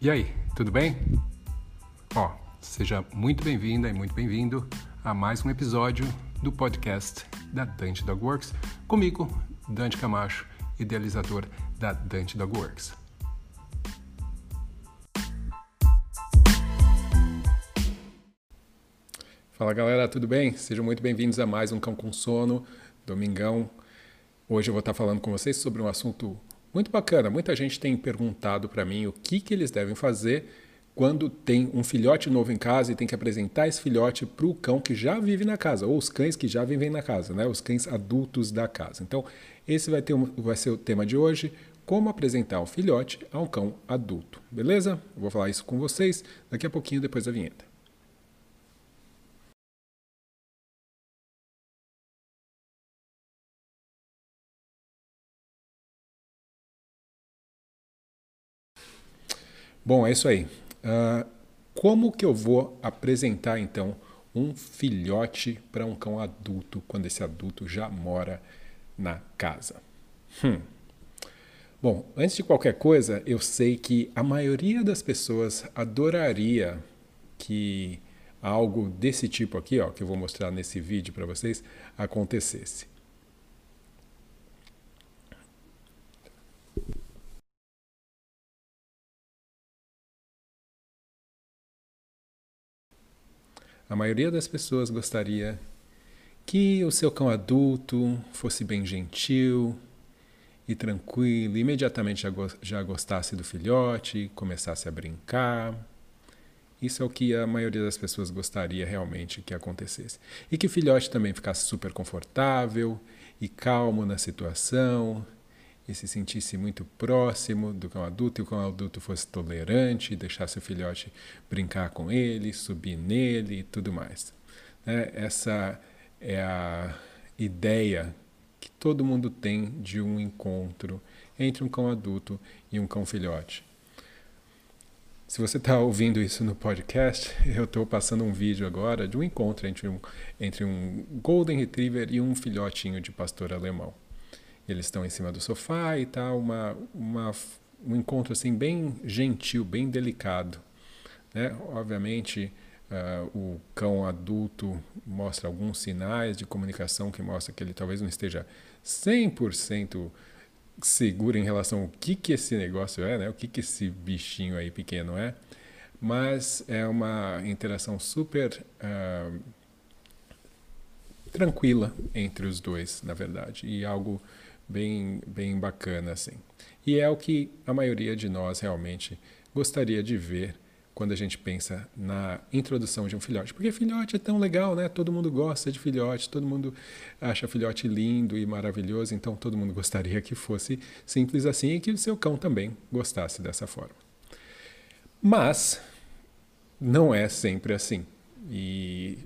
E aí, tudo bem? Ó, seja muito bem-vinda e muito bem-vindo a mais um episódio do podcast da Dante Dog Works, comigo, Dante Camacho, idealizador da Dante Dog Works. Fala galera, tudo bem? Sejam muito bem-vindos a mais um Cão com Sono, domingão. Hoje eu vou estar falando com vocês sobre um assunto muito bacana. Muita gente tem perguntado para mim o que, que eles devem fazer quando tem um filhote novo em casa e tem que apresentar esse filhote para o cão que já vive na casa, ou os cães que já vivem na casa, né? os cães adultos da casa. Então, esse vai, ter um, vai ser o tema de hoje, como apresentar um filhote a um cão adulto, beleza? Eu vou falar isso com vocês daqui a pouquinho, depois da vinheta. Bom, é isso aí. Uh, como que eu vou apresentar então um filhote para um cão adulto quando esse adulto já mora na casa? Hum. Bom, antes de qualquer coisa, eu sei que a maioria das pessoas adoraria que algo desse tipo aqui, ó, que eu vou mostrar nesse vídeo para vocês, acontecesse. A maioria das pessoas gostaria que o seu cão adulto fosse bem gentil e tranquilo, imediatamente já, gostasse do filhote, começasse a brincar. Isso é o que a maioria das pessoas gostaria realmente que acontecesse. E que o filhote também ficasse super confortável e calmo na situação, e se sentisse muito próximo do cão adulto e o cão adulto fosse tolerante, deixasse o filhote brincar com ele, subir nele e tudo mais. Né? Essa é a ideia que todo mundo tem de um encontro entre um cão adulto e um cão filhote. Se você está ouvindo isso no podcast, eu estou passando um vídeo agora de um encontro entre um, entre um Golden Retriever e um filhotinho de pastor alemão. Eles estão em cima do sofá e tá uma, uma, um encontro assim bem gentil, bem delicado. Né? Obviamente, uh, o cão adulto mostra alguns sinais de comunicação que mostra que ele talvez não esteja 100% seguro em relação ao que, que esse negócio é, né? o que, que esse bichinho aí pequeno é, mas é uma interação super uh, tranquila entre os dois, na verdade, e algo bem, bem bacana assim. E é o que a maioria de nós realmente gostaria de ver quando a gente pensa na introdução de um filhote. Porque filhote é tão legal, né? Todo mundo gosta de filhote, todo mundo acha filhote lindo e maravilhoso, então todo mundo gostaria que fosse simples assim e que o seu cão também gostasse dessa forma. Mas não é sempre assim. E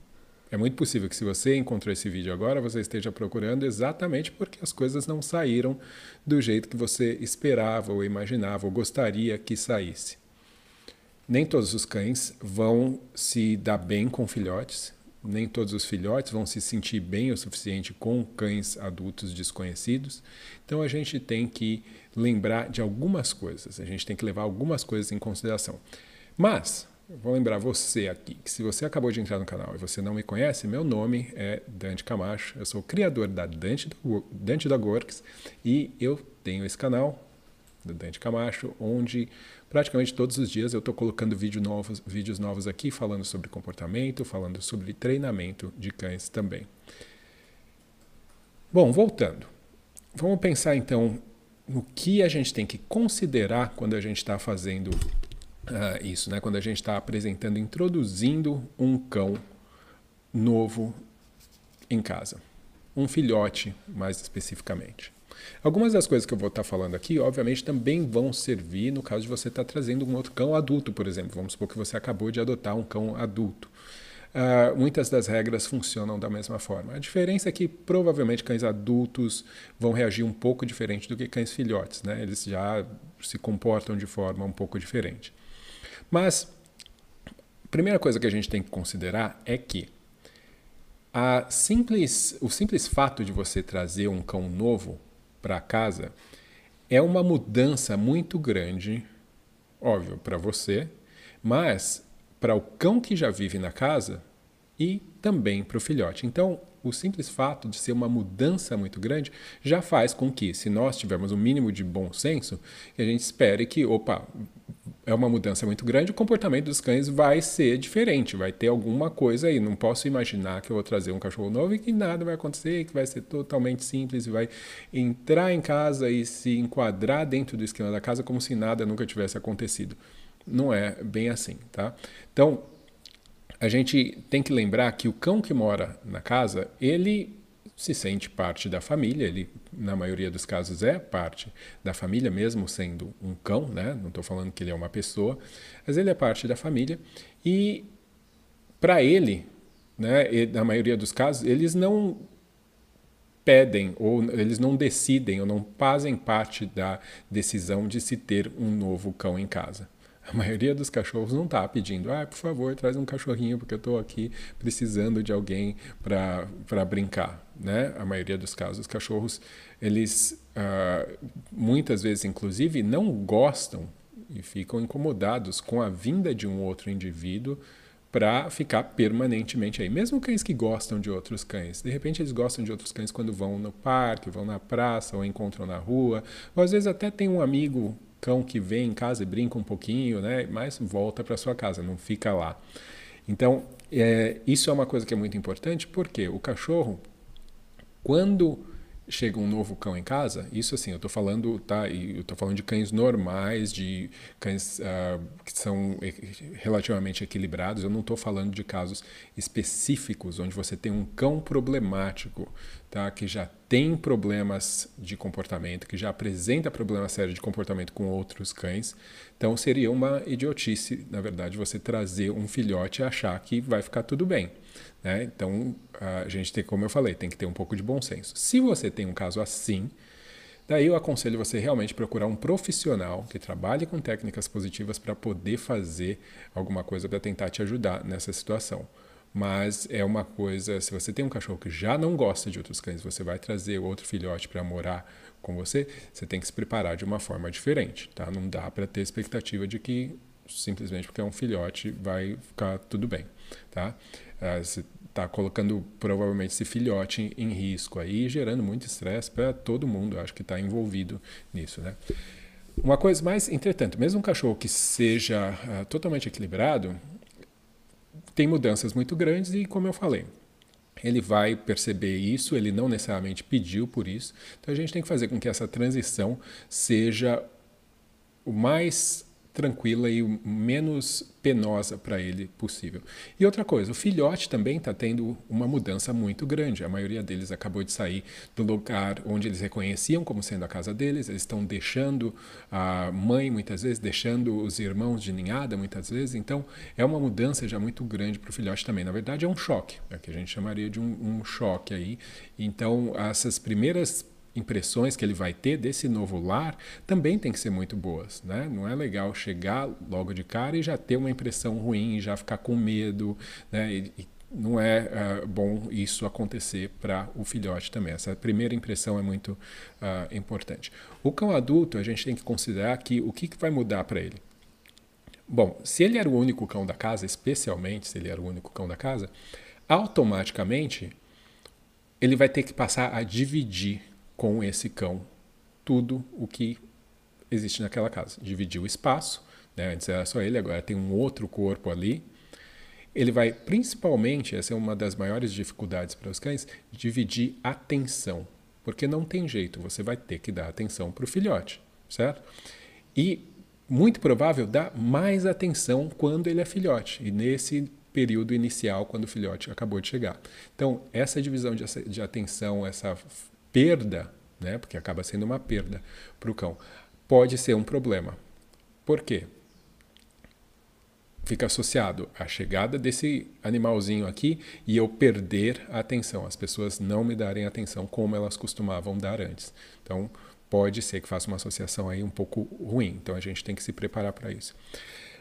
é muito possível que se você encontrou esse vídeo agora, você esteja procurando exatamente porque as coisas não saíram do jeito que você esperava ou imaginava ou gostaria que saísse. Nem todos os cães vão se dar bem com filhotes, nem todos os filhotes vão se sentir bem o suficiente com cães adultos desconhecidos. Então a gente tem que lembrar de algumas coisas, a gente tem que levar algumas coisas em consideração. Mas vou lembrar você aqui, que se você acabou de entrar no canal e você não me conhece, meu nome é Dante Camacho, eu sou o criador da Dante, Dante da Works e eu tenho esse canal, do Dante Camacho, onde praticamente todos os dias eu estou colocando vídeo novos, vídeos novos aqui, falando sobre comportamento, falando sobre treinamento de cães também. Bom, voltando. Vamos pensar então no que a gente tem que considerar quando a gente está fazendo uh, isso, né? quando a gente está apresentando, introduzindo um cão novo em casa. Um filhote, mais especificamente. Algumas das coisas que eu vou estar tá falando aqui, obviamente, também vão servir no caso de você estar tá trazendo um outro cão adulto, por exemplo. Vamos supor que você acabou de adotar um cão adulto. Uh, muitas das regras funcionam da mesma forma. A diferença é que provavelmente cães adultos vão reagir um pouco diferente do que cães filhotes, né? Eles já se comportam de forma um pouco diferente. Mas a primeira coisa que a gente tem que considerar é que a simples, o simples fato de você trazer um cão novo para casa é uma mudança muito grande óbvio, para você, mas para o cão que já vive na casa e também para o filhote. Então, o simples fato de ser uma mudança muito grande já faz com que, se nós tivermos um mínimo de bom senso, a gente espere que, opa, é uma mudança muito grande, o comportamento dos cães vai ser diferente, vai ter alguma coisa aí. Não posso imaginar que eu vou trazer um cachorro novo e que nada vai acontecer, que vai ser totalmente simples e vai entrar em casa e se enquadrar dentro do esquema da casa como se nada nunca tivesse acontecido. Não é bem assim, tá? Então, a gente tem que lembrar que o cão que mora na casa, ele se sente parte da família, ele na maioria dos casos é parte da família, mesmo sendo um cão, né? Não estou falando que ele é uma pessoa, mas ele é parte da família e para ele, né? Na maioria dos casos, eles não pedem ou eles não decidem ou não fazem parte da decisão de se ter um novo cão em casa. A maioria dos cachorros não está pedindo, ah, por favor, traz um cachorrinho porque eu estou aqui precisando de alguém para brincar. Né? A maioria dos casos, os cachorros, eles uh, muitas vezes, inclusive, não gostam e ficam incomodados com a vinda de um outro indivíduo para ficar permanentemente aí. Mesmo cães que gostam de outros cães. De repente eles gostam de outros cães quando vão no parque, vão na praça ou encontram na rua. Ou às vezes até tem um amigo cão que vem em casa e brinca um pouquinho, né? Mas volta para sua casa, não fica lá. Então, é, isso é uma coisa que é muito importante, porque o cachorro, quando chega um novo cão em casa, isso assim, eu estou falando, tá? Eu estou falando de cães normais, de cães uh, que são relativamente equilibrados. Eu não estou falando de casos específicos onde você tem um cão problemático, tá? Que já tem problemas de comportamento, que já apresenta problemas sérios de comportamento com outros cães. Então seria uma idiotice, na verdade, você trazer um filhote e achar que vai ficar tudo bem. Né? Então, a gente tem, como eu falei, tem que ter um pouco de bom senso. Se você tem um caso assim, daí eu aconselho você realmente procurar um profissional que trabalhe com técnicas positivas para poder fazer alguma coisa para tentar te ajudar nessa situação. Mas é uma coisa, se você tem um cachorro que já não gosta de outros cães, você vai trazer outro filhote para morar com você, você tem que se preparar de uma forma diferente, tá? Não dá para ter expectativa de que simplesmente porque é um filhote vai ficar tudo bem, tá? Uh, está colocando provavelmente esse filhote em, em risco aí, gerando muito estresse para todo mundo, acho que está envolvido nisso, né? Uma coisa mais, entretanto, mesmo um cachorro que seja uh, totalmente equilibrado, tem mudanças muito grandes e, como eu falei, ele vai perceber isso, ele não necessariamente pediu por isso. Então a gente tem que fazer com que essa transição seja o mais tranquila e menos penosa para ele possível. E outra coisa, o filhote também está tendo uma mudança muito grande. A maioria deles acabou de sair do lugar onde eles reconheciam como sendo a casa deles, eles estão deixando a mãe muitas vezes, deixando os irmãos de ninhada muitas vezes. Então é uma mudança já muito grande para o filhote também. Na verdade é um choque, é o que a gente chamaria de um, um choque aí. Então essas primeiras impressões que ele vai ter desse novo lar também tem que ser muito boas, né? Não é legal chegar logo de cara e já ter uma impressão ruim, já ficar com medo, né? E, e não é uh, bom isso acontecer para o filhote também. Essa primeira impressão é muito uh, importante. O cão adulto, a gente tem que considerar que o que, que vai mudar para ele. Bom, se ele era o único cão da casa, especialmente se ele era o único cão da casa, automaticamente ele vai ter que passar a dividir com esse cão tudo o que existe naquela casa. Dividir o espaço, né? antes era só ele, agora tem um outro corpo ali. Ele vai, principalmente, essa é uma das maiores dificuldades para os cães, dividir atenção. Porque não tem jeito, você vai ter que dar atenção para o filhote, certo? E muito provável dar mais atenção quando ele é filhote. E nesse período inicial, quando o filhote acabou de chegar. Então, essa divisão de, de atenção, essa perda, né, porque acaba sendo uma perda para o cão, pode ser um problema. Por quê? Fica associado à chegada desse animalzinho aqui e eu perder a atenção, as pessoas não me darem atenção como elas costumavam dar antes. Então, pode ser que faça uma associação aí um pouco ruim. Então, a gente tem que se preparar para isso.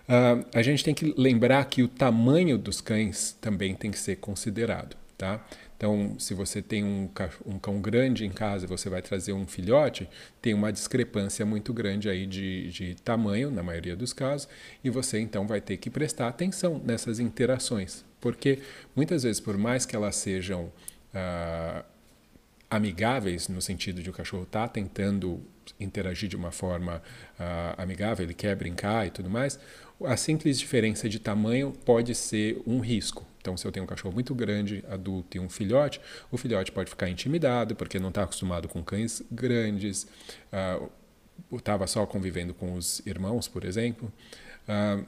Uh, a gente tem que lembrar que o tamanho dos cães também tem que ser considerado. Tá? Então, se você tem um, um cão grande em casa e você vai trazer um filhote, tem uma discrepância muito grande aí de, de tamanho, na maioria dos casos, e você então vai ter que prestar atenção nessas interações, porque muitas vezes, por mais que elas sejam ah, amigáveis, no sentido de o cachorro estar tá tentando interagir de uma forma uh, amigável, ele quer brincar e tudo mais, a simples diferença de tamanho pode ser um risco. Então, se eu tenho um cachorro muito grande, adulto e um filhote, o filhote pode ficar intimidado porque não está acostumado com cães grandes, estava uh, só convivendo com os irmãos, por exemplo. Uh,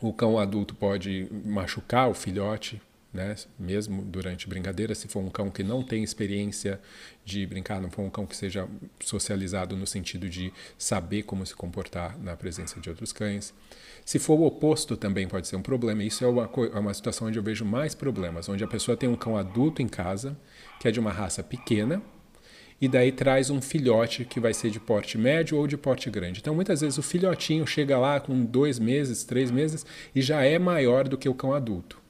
o cão adulto pode machucar o filhote né? mesmo durante brincadeira, se for um cão que não tem experiência de brincar, não for um cão que seja socializado no sentido de saber como se comportar na presença de outros cães. Se for o oposto, também pode ser um problema. Isso é uma, é uma situação onde eu vejo mais problemas, onde a pessoa tem um cão adulto em casa, que é de uma raça pequena, e daí traz um filhote que vai ser de porte médio ou de porte grande. Então, muitas vezes o filhotinho chega lá com dois meses, três meses e já é maior do que o cão adulto.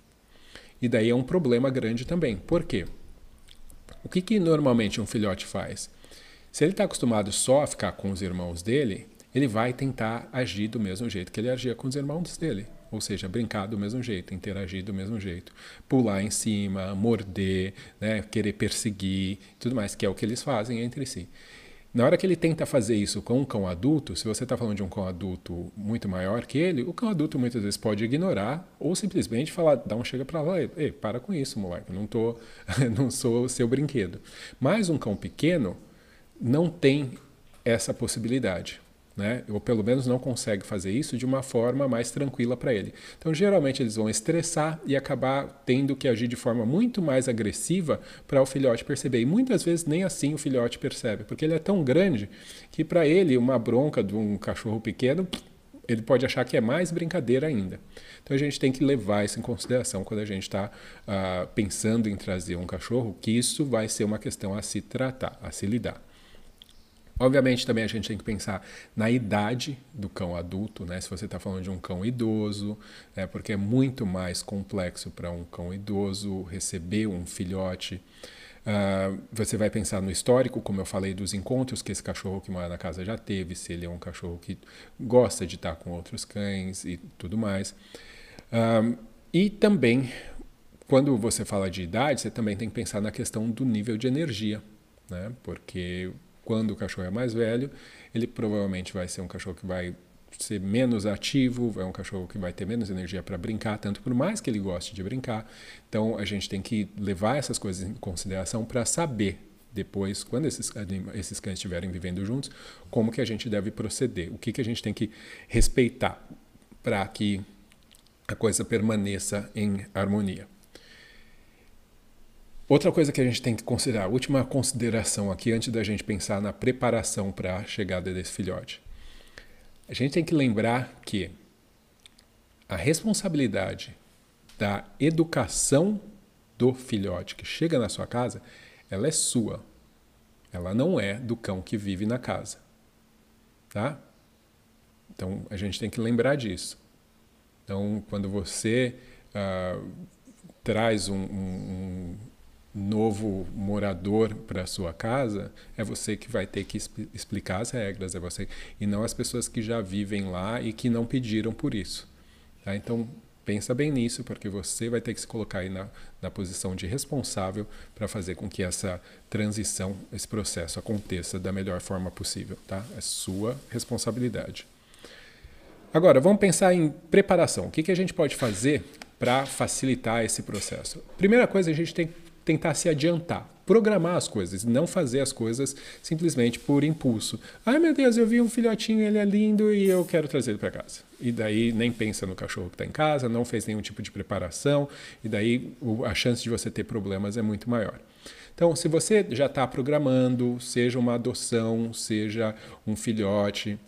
E daí é um problema grande também. Por quê? O que, que normalmente um filhote faz? Se ele está acostumado só a ficar com os irmãos dele, ele vai tentar agir do mesmo jeito que ele agia com os irmãos dele. Ou seja, brincar do mesmo jeito, interagir do mesmo jeito. Pular em cima, morder, né, querer perseguir, tudo mais, que é o que eles fazem entre si. Na hora que ele tenta fazer isso com um cão adulto, se você está falando de um cão adulto muito maior que ele, o cão adulto muitas vezes pode ignorar ou simplesmente falar, dá um chega para lá, ei, para com isso, moleque, não tô, não sou seu brinquedo. Mas um cão pequeno não tem essa possibilidade né? ou pelo menos não consegue fazer isso de uma forma mais tranquila para ele. Então, geralmente, eles vão estressar e acabar tendo que agir de forma muito mais agressiva para o filhote perceber. E muitas vezes nem assim o filhote percebe, porque ele é tão grande que para ele uma bronca de um cachorro pequeno ele pode achar que é mais brincadeira ainda. Então a gente tem que levar isso em consideração quando a gente está ah, pensando em trazer um cachorro, que isso vai ser uma questão a se tratar, a se lidar. Obviamente, também a gente tem que pensar na idade do cão adulto, né? Se você está falando de um cão idoso, né? porque é muito mais complexo para um cão idoso receber um filhote. Uh, você vai pensar no histórico, como eu falei, dos encontros que esse cachorro que mora na casa já teve, se ele é um cachorro que gosta de estar com outros cães e tudo mais. Uh, e também, quando você fala de idade, você também tem que pensar na questão do nível de energia, né? Porque quando o cachorro é mais velho, ele provavelmente vai ser um cachorro que vai ser menos ativo, é um cachorro que vai ter menos energia para brincar, tanto por mais que ele goste de brincar. Então a gente tem que levar essas coisas em consideração para saber depois, quando esses, esses cães estiverem vivendo juntos, como que a gente deve proceder, o que, que a gente tem que respeitar para que a coisa permaneça em harmonia. Outra coisa que a gente tem que considerar, última consideração aqui antes da gente pensar na preparação para a chegada desse filhote. A gente tem que lembrar que a responsabilidade da educação do filhote que chega na sua casa, ela é sua. Ela não é do cão que vive na casa. Tá? Então a gente tem que lembrar disso. Então, quando você uh, traz um, um, novo morador para sua casa, é você que vai ter que explicar as regras, é você e não as pessoas que já vivem lá e que não pediram por isso. Tá? Então pensa bem nisso, porque você vai ter que se colocar aí na, na posição de responsável para fazer com que essa transição, esse processo aconteça da melhor forma possível, tá? É sua responsabilidade. Agora, vamos pensar em preparação. O que, que a gente pode fazer para facilitar esse processo? Primeira coisa, a gente tem que tentar se adiantar, programar as coisas, não fazer as coisas simplesmente por impulso. Ai meu Deus, eu vi um filhotinho, ele é lindo e eu quero trazer ele para casa. E daí nem pensa no cachorro que está em casa, não fez nenhum tipo de preparação, e daí a chance de você ter problemas é muito maior. Então, se você já está programando, seja uma adoção, seja um filhote,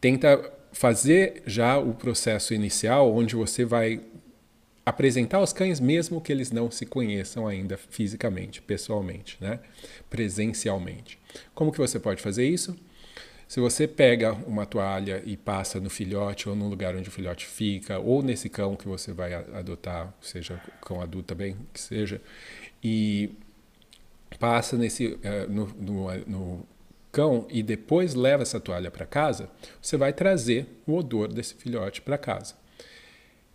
tenta fazer já o processo inicial, onde você vai apresentar os cães mesmo que eles não se conheçam ainda fisicamente, pessoalmente, né? presencialmente. Como que você pode fazer isso? Se você pega uma toalha e passa no filhote ou no lugar onde o filhote fica, ou nesse cão que você vai adotar, seja cão adulto também, que seja, e passa nesse uh, no, no, no cão e depois leva essa toalha para casa, você vai trazer o odor desse filhote para casa.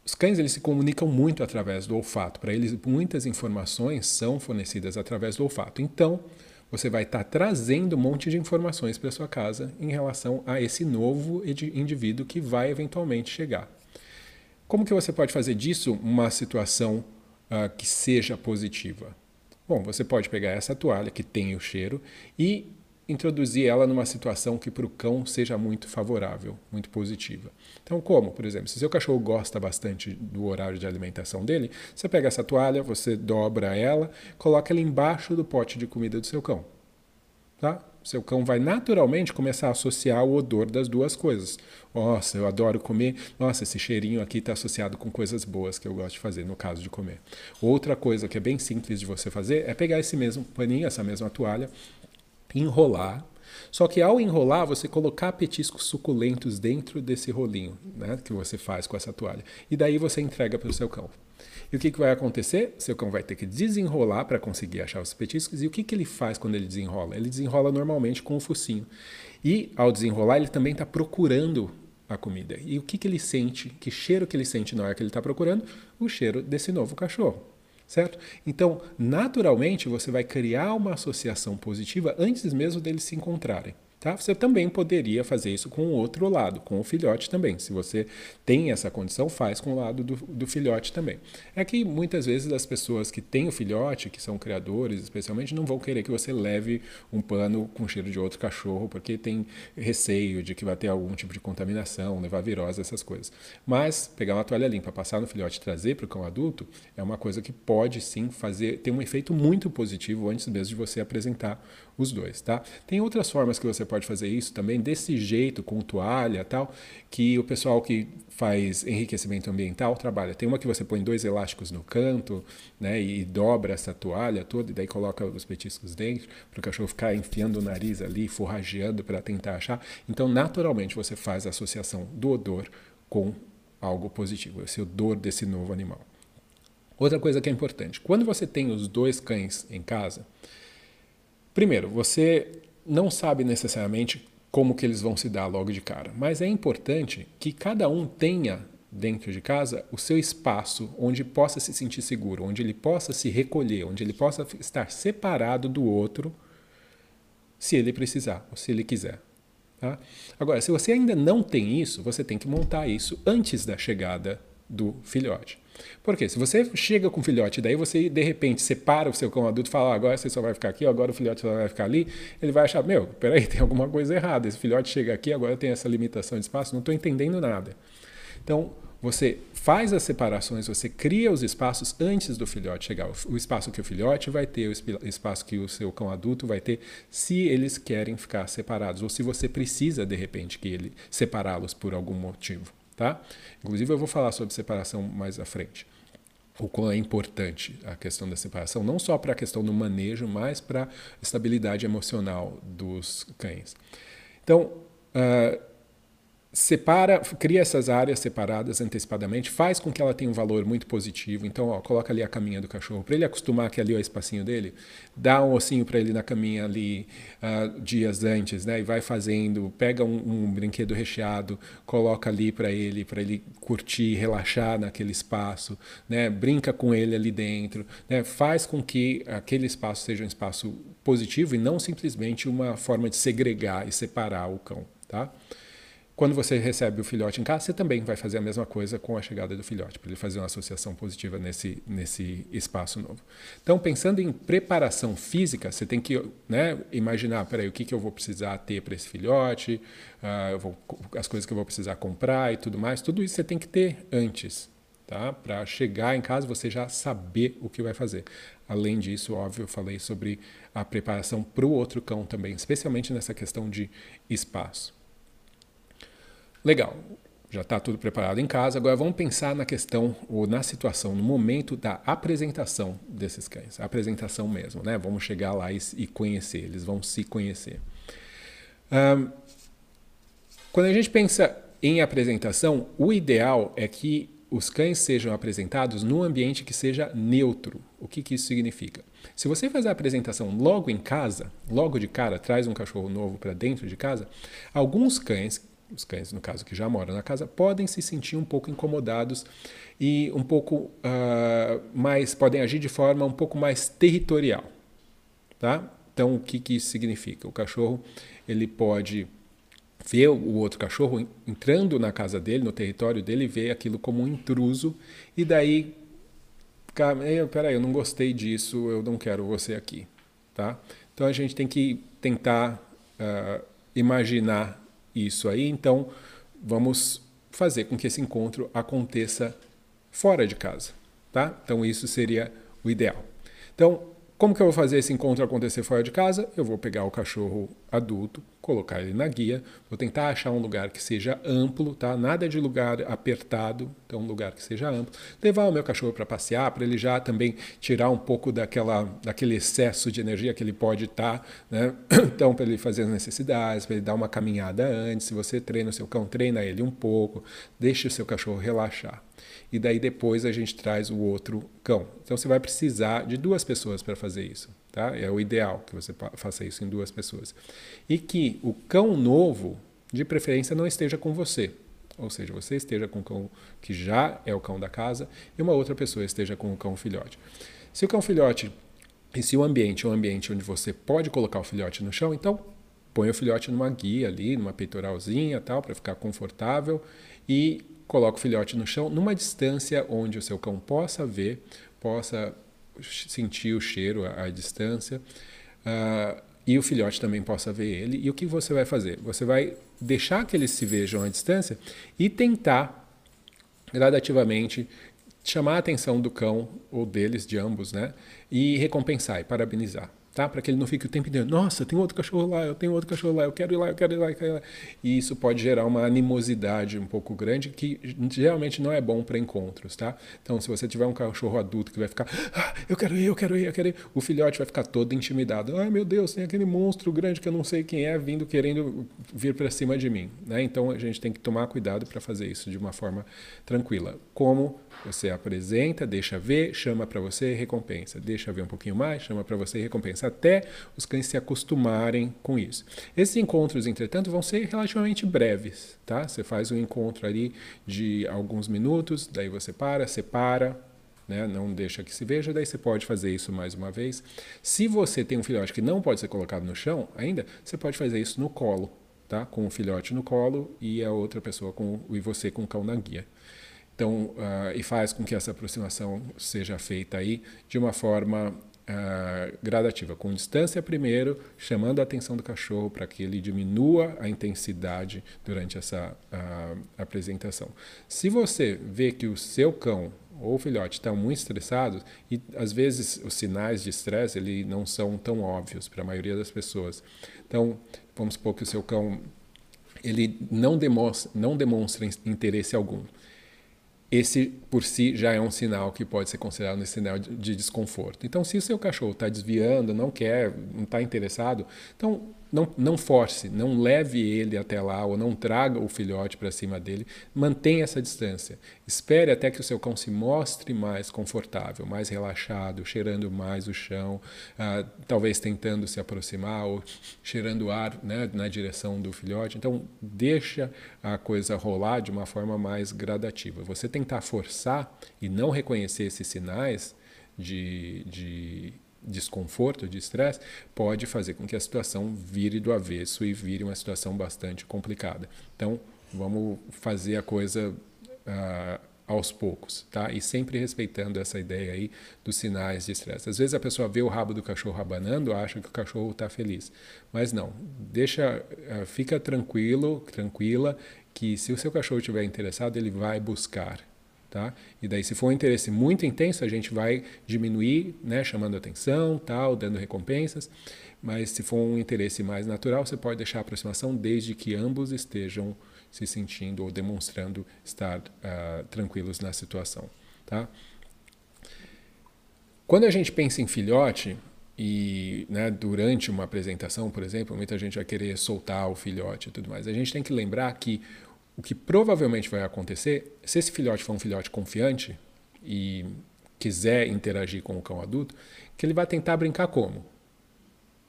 Os cães eles se comunicam muito através do olfato. Para eles, muitas informações são fornecidas através do olfato. Então, você vai estar tá trazendo um monte de informações para sua casa em relação a esse novo indivíduo que vai eventualmente chegar. Como que você pode fazer disso uma situação uh, que seja positiva? Bom, você pode pegar essa toalha que tem o cheiro e introduzir ela numa situação que para o cão seja muito favorável, muito positiva. Então, como? Por exemplo, se seu cachorro gosta bastante do horário de alimentação dele, você pega essa toalha, você dobra ela, coloca ela embaixo do pote de comida do seu cão. Tá? Seu cão vai naturalmente começar a associar o odor das duas coisas. Nossa, eu adoro comer. Nossa, esse cheirinho aqui está associado com coisas boas que eu gosto de fazer, no caso de comer. Outra coisa que é bem simples de você fazer é pegar esse mesmo paninho, essa mesma toalha, enrolar. Só que ao enrolar, você colocar petiscos suculentos dentro desse rolinho né, que você faz com essa toalha. E daí você entrega para o seu cão. E o que, que vai acontecer? Seu cão vai ter que desenrolar para conseguir achar os petiscos. E o que, que ele faz quando ele desenrola? Ele desenrola normalmente com o focinho. E ao desenrolar, ele também está procurando a comida. E o que, que ele sente? Que cheiro que ele sente na hora que ele está procurando? O cheiro desse novo cachorro certo? Então, naturalmente, você vai criar uma associação positiva antes mesmo deles se encontrarem. Tá? Você também poderia fazer isso com o outro lado, com o filhote também. Se você tem essa condição, faz com o lado do, do filhote também. É que muitas vezes as pessoas que têm o filhote, que são criadores especialmente, não vão querer que você leve um pano com cheiro de outro cachorro, porque tem receio de que vai ter algum tipo de contaminação, levar virose, essas coisas. Mas pegar uma toalha limpa, passar no filhote e trazer para o cão adulto é uma coisa que pode sim fazer, ter um efeito muito positivo antes mesmo de você apresentar os dois, tá? Tem outras formas que você pode fazer isso também, desse jeito, com toalha tal, que o pessoal que faz enriquecimento ambiental trabalha. Tem uma que você põe dois elásticos no canto, né, e dobra essa toalha toda, e daí coloca os petiscos dentro, para o cachorro ficar enfiando o nariz ali, forrageando para tentar achar. Então, naturalmente, você faz a associação do odor com algo positivo, esse odor desse novo animal. Outra coisa que é importante, quando você tem os dois cães em casa, Primeiro, você não sabe necessariamente como que eles vão se dar logo de cara, mas é importante que cada um tenha dentro de casa o seu espaço onde possa se sentir seguro, onde ele possa se recolher, onde ele possa estar separado do outro, se ele precisar ou se ele quiser. Tá? Agora, se você ainda não tem isso, você tem que montar isso antes da chegada do filhote. Porque se você chega com o filhote, daí você de repente separa o seu cão adulto e fala, ah, agora você só vai ficar aqui, agora o filhote só vai ficar ali, ele vai achar, meu, peraí, tem alguma coisa errada. Esse filhote chega aqui, agora tem essa limitação de espaço, não estou entendendo nada. Então, você faz as separações, você cria os espaços antes do filhote chegar. O espaço que o filhote vai ter, o espaço que o seu cão adulto vai ter, se eles querem ficar separados, ou se você precisa, de repente, que ele separá-los por algum motivo. Tá? Inclusive, eu vou falar sobre separação mais à frente. O quão é importante a questão da separação, não só para a questão do manejo, mas para a estabilidade emocional dos cães. Então, uh, separa, cria essas áreas separadas antecipadamente, faz com que ela tenha um valor muito positivo. Então, ó, coloca ali a caminha do cachorro para ele acostumar que ali é o espacinho dele, dá um ossinho para ele na caminha ali uh, dias antes, né? E vai fazendo, pega um, um brinquedo recheado, coloca ali para ele, para ele curtir, relaxar naquele espaço, né? Brinca com ele ali dentro, né? Faz com que aquele espaço seja um espaço positivo e não simplesmente uma forma de segregar e separar o cão, tá? Quando você recebe o filhote em casa, você também vai fazer a mesma coisa com a chegada do filhote, para ele fazer uma associação positiva nesse, nesse espaço novo. Então, pensando em preparação física, você tem que né, imaginar, peraí, o que, que eu vou precisar ter para esse filhote, uh, vou, as coisas que eu vou precisar comprar e tudo mais, tudo isso você tem que ter antes, tá? para chegar em casa você já saber o que vai fazer. Além disso, óbvio, eu falei sobre a preparação para o outro cão também, especialmente nessa questão de espaço. Legal, já está tudo preparado em casa. Agora vamos pensar na questão ou na situação, no momento da apresentação desses cães, a apresentação mesmo, né? Vamos chegar lá e, e conhecer, eles vão se conhecer. Um, quando a gente pensa em apresentação, o ideal é que os cães sejam apresentados num ambiente que seja neutro. O que, que isso significa? Se você fazer a apresentação logo em casa, logo de cara, traz um cachorro novo para dentro de casa, alguns cães, os cães no caso que já moram na casa, podem se sentir um pouco incomodados e um pouco uh, mais, podem agir de forma um pouco mais territorial. Tá? Então, o que, que isso significa? O cachorro ele pode vê o outro cachorro entrando na casa dele, no território dele, vê aquilo como um intruso e daí, peraí, eu não gostei disso, eu não quero você aqui, tá? Então a gente tem que tentar uh, imaginar isso aí. Então vamos fazer com que esse encontro aconteça fora de casa, tá? Então isso seria o ideal. Então como que eu vou fazer esse encontro acontecer fora de casa? Eu vou pegar o cachorro adulto, colocar ele na guia, vou tentar achar um lugar que seja amplo, tá? Nada de lugar apertado, então um lugar que seja amplo. Levar o meu cachorro para passear, para ele já também tirar um pouco daquela, daquele excesso de energia que ele pode estar, tá, né? Então para ele fazer as necessidades, para ele dar uma caminhada antes. Se você treina o seu cão, treina ele um pouco, deixe o seu cachorro relaxar e daí depois a gente traz o outro cão. Então você vai precisar de duas pessoas para fazer isso, tá? É o ideal que você faça isso em duas pessoas. E que o cão novo, de preferência, não esteja com você. Ou seja, você esteja com o cão que já é o cão da casa e uma outra pessoa esteja com o cão filhote. Se o cão filhote e se o ambiente é um ambiente onde você pode colocar o filhote no chão, então põe o filhote numa guia ali, numa peitoralzinha tal, para ficar confortável e coloca o filhote no chão numa distância onde o seu cão possa ver, possa sentir o cheiro à, distância uh, e o filhote também possa ver ele. E o que você vai fazer? Você vai deixar que eles se vejam à distância e tentar gradativamente chamar a atenção do cão ou deles, de ambos, né? E recompensar e parabenizar tá? Para que ele não fique o tempo inteiro, nossa, tem outro cachorro lá, eu tenho outro cachorro lá, eu quero ir lá, eu quero ir lá, eu quero ir lá. E isso pode gerar uma animosidade um pouco grande que geralmente não é bom para encontros, tá? Então, se você tiver um cachorro adulto que vai ficar, ah, eu quero ir, eu quero ir, eu quero ir, o filhote vai ficar todo intimidado. Ai, meu Deus, tem aquele monstro grande que eu não sei quem é vindo querendo vir para cima de mim, né? Então, a gente tem que tomar cuidado para fazer isso de uma forma tranquila. Como você apresenta, deixa ver, chama para você, recompensa. Deixa ver um pouquinho mais, chama para você recompensa até os cães se acostumarem com isso. Esses encontros, entretanto, vão ser relativamente breves, tá? Você faz um encontro ali de alguns minutos, daí você para, separa, né? não deixa que se veja, daí você pode fazer isso mais uma vez. Se você tem um filhote que não pode ser colocado no chão ainda, você pode fazer isso no colo, tá? com o filhote no colo e a outra pessoa com e você com o cão na guia. Então, uh, e faz com que essa aproximação seja feita aí de uma forma Uh, gradativa, com distância primeiro, chamando a atenção do cachorro para que ele diminua a intensidade durante essa uh, apresentação. Se você vê que o seu cão ou filhote estão muito estressados e às vezes os sinais de estresse ele não são tão óbvios para a maioria das pessoas. Então, vamos supor que o seu cão ele não demonstra, não demonstra interesse algum esse por si já é um sinal que pode ser considerado um sinal de, de desconforto. Então, se o seu cachorro está desviando, não quer, não está interessado, então não, não force, não leve ele até lá ou não traga o filhote para cima dele. Mantenha essa distância. Espere até que o seu cão se mostre mais confortável, mais relaxado, cheirando mais o chão, ah, talvez tentando se aproximar ou cheirando ar né, na direção do filhote. Então, deixa a coisa rolar de uma forma mais gradativa. Você tentar forçar e não reconhecer esses sinais de, de desconforto, de estresse, pode fazer com que a situação vire do avesso e vire uma situação bastante complicada. Então, vamos fazer a coisa uh, aos poucos, tá? E sempre respeitando essa ideia aí dos sinais de estresse. Às vezes a pessoa vê o rabo do cachorro abanando, acha que o cachorro está feliz, mas não. Deixa, uh, fica tranquilo, tranquila, que se o seu cachorro estiver interessado, ele vai buscar Tá? E daí, se for um interesse muito intenso, a gente vai diminuir, né, chamando atenção, tal, dando recompensas. Mas se for um interesse mais natural, você pode deixar a aproximação desde que ambos estejam se sentindo ou demonstrando estar uh, tranquilos na situação. Tá? Quando a gente pensa em filhote, e né, durante uma apresentação, por exemplo, muita gente vai querer soltar o filhote e tudo mais. A gente tem que lembrar que o que provavelmente vai acontecer, se esse filhote for um filhote confiante e quiser interagir com o cão adulto, que ele vai tentar brincar como?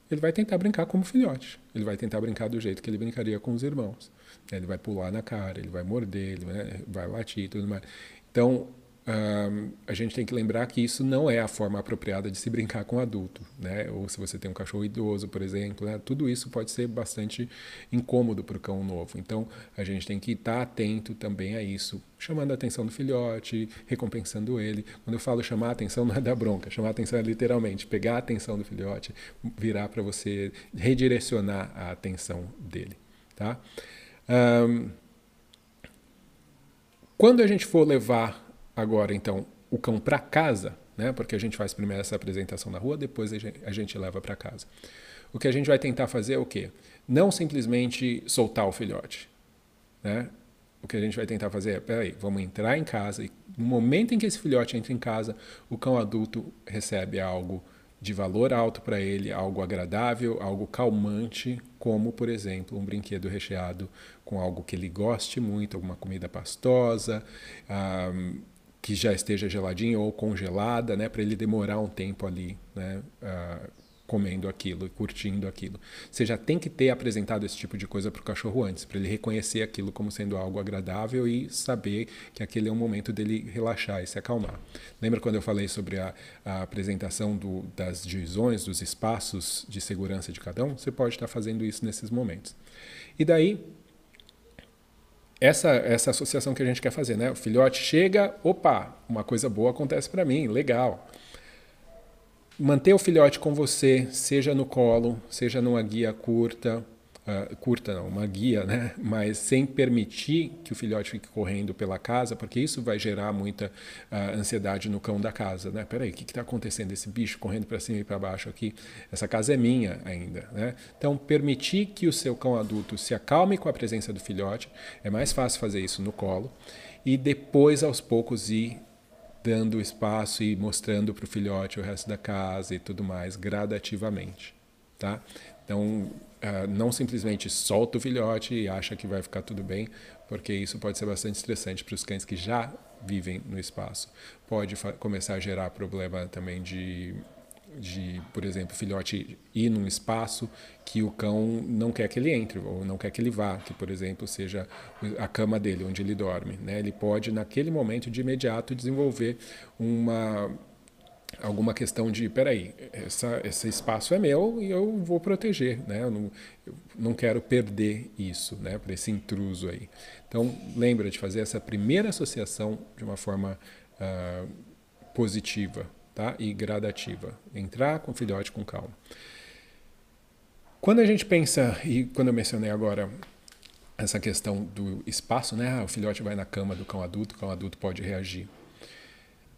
Ele vai tentar brincar como filhote. Ele vai tentar brincar do jeito que ele brincaria com os irmãos. Ele vai pular na cara, ele vai morder, ele vai, vai latir e tudo mais. Então, a gente tem que lembrar que isso não é a forma apropriada de se brincar com adulto, né? Ou se você tem um cachorro idoso, por exemplo, né? tudo isso pode ser bastante incômodo para o cão novo. Então, a gente tem que estar atento também a isso, chamando a atenção do filhote, recompensando ele. Quando eu falo chamar a atenção, não é dar bronca, chamar a atenção é literalmente pegar a atenção do filhote, virar para você, redirecionar a atenção dele, tá? Quando a gente for levar agora então o cão para casa, né? Porque a gente faz primeiro essa apresentação na rua, depois a gente, leva para casa. O que a gente vai tentar fazer é o quê? Não simplesmente soltar o filhote, né? O que a gente vai tentar fazer é, peraí, vamos entrar em casa e no momento em que esse filhote entra em casa, o cão adulto recebe algo de valor alto para ele, algo agradável, algo calmante, como, por exemplo, um brinquedo recheado com algo que ele goste muito, alguma comida pastosa, um, que já esteja geladinha ou congelada, né, para ele demorar um tempo ali, né, uh, comendo aquilo e curtindo aquilo. Você já tem que ter apresentado esse tipo de coisa para o cachorro antes, para ele reconhecer aquilo como sendo algo agradável e saber que aquele é um momento dele relaxar e se acalmar. Lembra quando eu falei sobre a, a apresentação do, das divisões, dos espaços de segurança de cada um? Você pode estar fazendo isso nesses momentos. E daí, essa, essa associação que a gente quer fazer, né? O filhote chega, opa, uma coisa boa acontece para mim, legal. Manter o filhote com você, seja no colo, seja numa guia curta, uh, curta não, uma guia, né? Mas sem permitir que o filhote fique correndo pela casa, porque isso vai gerar muita uh, ansiedade no cão da casa, né? Peraí, o que está acontecendo? Esse bicho correndo para cima e para baixo aqui? Essa casa é minha ainda, né? Então, permitir que o seu cão adulto se acalme com a presença do filhote, é mais fácil fazer isso no colo, e depois, aos poucos, ir dando espaço e mostrando para o filhote o resto da casa e tudo mais gradativamente, tá? Então, uh, não simplesmente solta o filhote e acha que vai ficar tudo bem, porque isso pode ser bastante estressante para os cães que já vivem no espaço. Pode começar a gerar problema também de, de, por exemplo, filhote ir num espaço que o cão não quer que ele entre ou não quer que ele vá, que, por exemplo, seja a cama dele, onde ele dorme. Né? Ele pode, naquele momento, de imediato, desenvolver uma alguma questão de, peraí, essa, esse espaço é meu e eu vou proteger, né? Eu não, eu não quero perder isso, né? Para esse intruso aí. Então, lembra de fazer essa primeira associação de uma forma uh, positiva, tá? E gradativa. Entrar com o filhote com calma. Quando a gente pensa, e quando eu mencionei agora essa questão do espaço, né? Ah, o filhote vai na cama do cão adulto, o cão adulto pode reagir.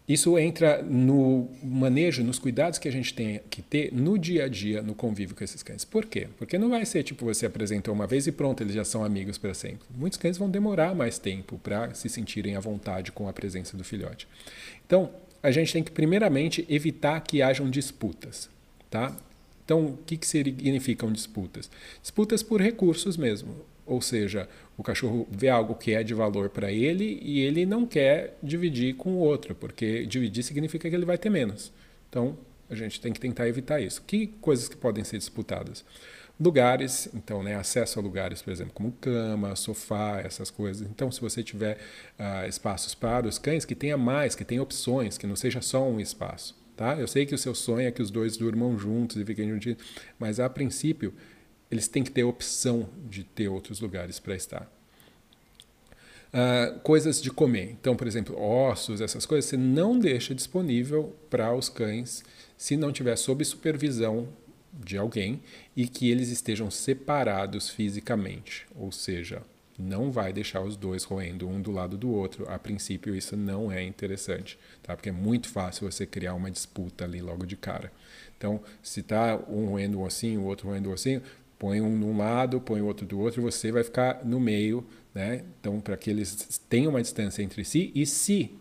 Isso entra no manejo, nos cuidados que a gente tem que ter no dia a dia, no convívio com esses cães. Por quê? Porque não vai ser tipo você apresentou uma vez e pronto, eles já são amigos para sempre. Muitos cães vão demorar mais tempo para se sentirem à vontade com a presença do filhote. Então, a gente tem que primeiramente evitar que hajam disputas, tá? Então, o que, que significam disputas? Disputas por recursos mesmo. Ou seja, o cachorro vê algo que é de valor para ele e ele não quer dividir com o outro, porque dividir significa que ele vai ter menos. Então, a gente tem que tentar evitar isso. Que coisas que podem ser disputadas? Lugares, então, né, acesso a lugares, por exemplo, como cama, sofá, essas coisas. Então, se você tiver uh, espaços para os cães, que tenha mais, que tenha opções, que não seja só um espaço. Tá? Eu sei que o seu sonho é que os dois durmam juntos e fiquem juntos, mas a princípio eles têm que ter opção de ter outros lugares para estar. Uh, coisas de comer. Então, por exemplo, ossos, essas coisas, você não deixa disponível para os cães se não tiver sob supervisão de alguém e que eles estejam separados fisicamente. Ou seja, não vai deixar os dois roendo um do lado do outro. A princípio, isso não é interessante, tá? porque é muito fácil você criar uma disputa ali logo de cara. Então, se está um roendo um ossinho, o outro roendo um ossinho, põe um de um lado, põe o outro do outro, você vai ficar no meio, né? Então, para que eles tenham uma distância entre si, e se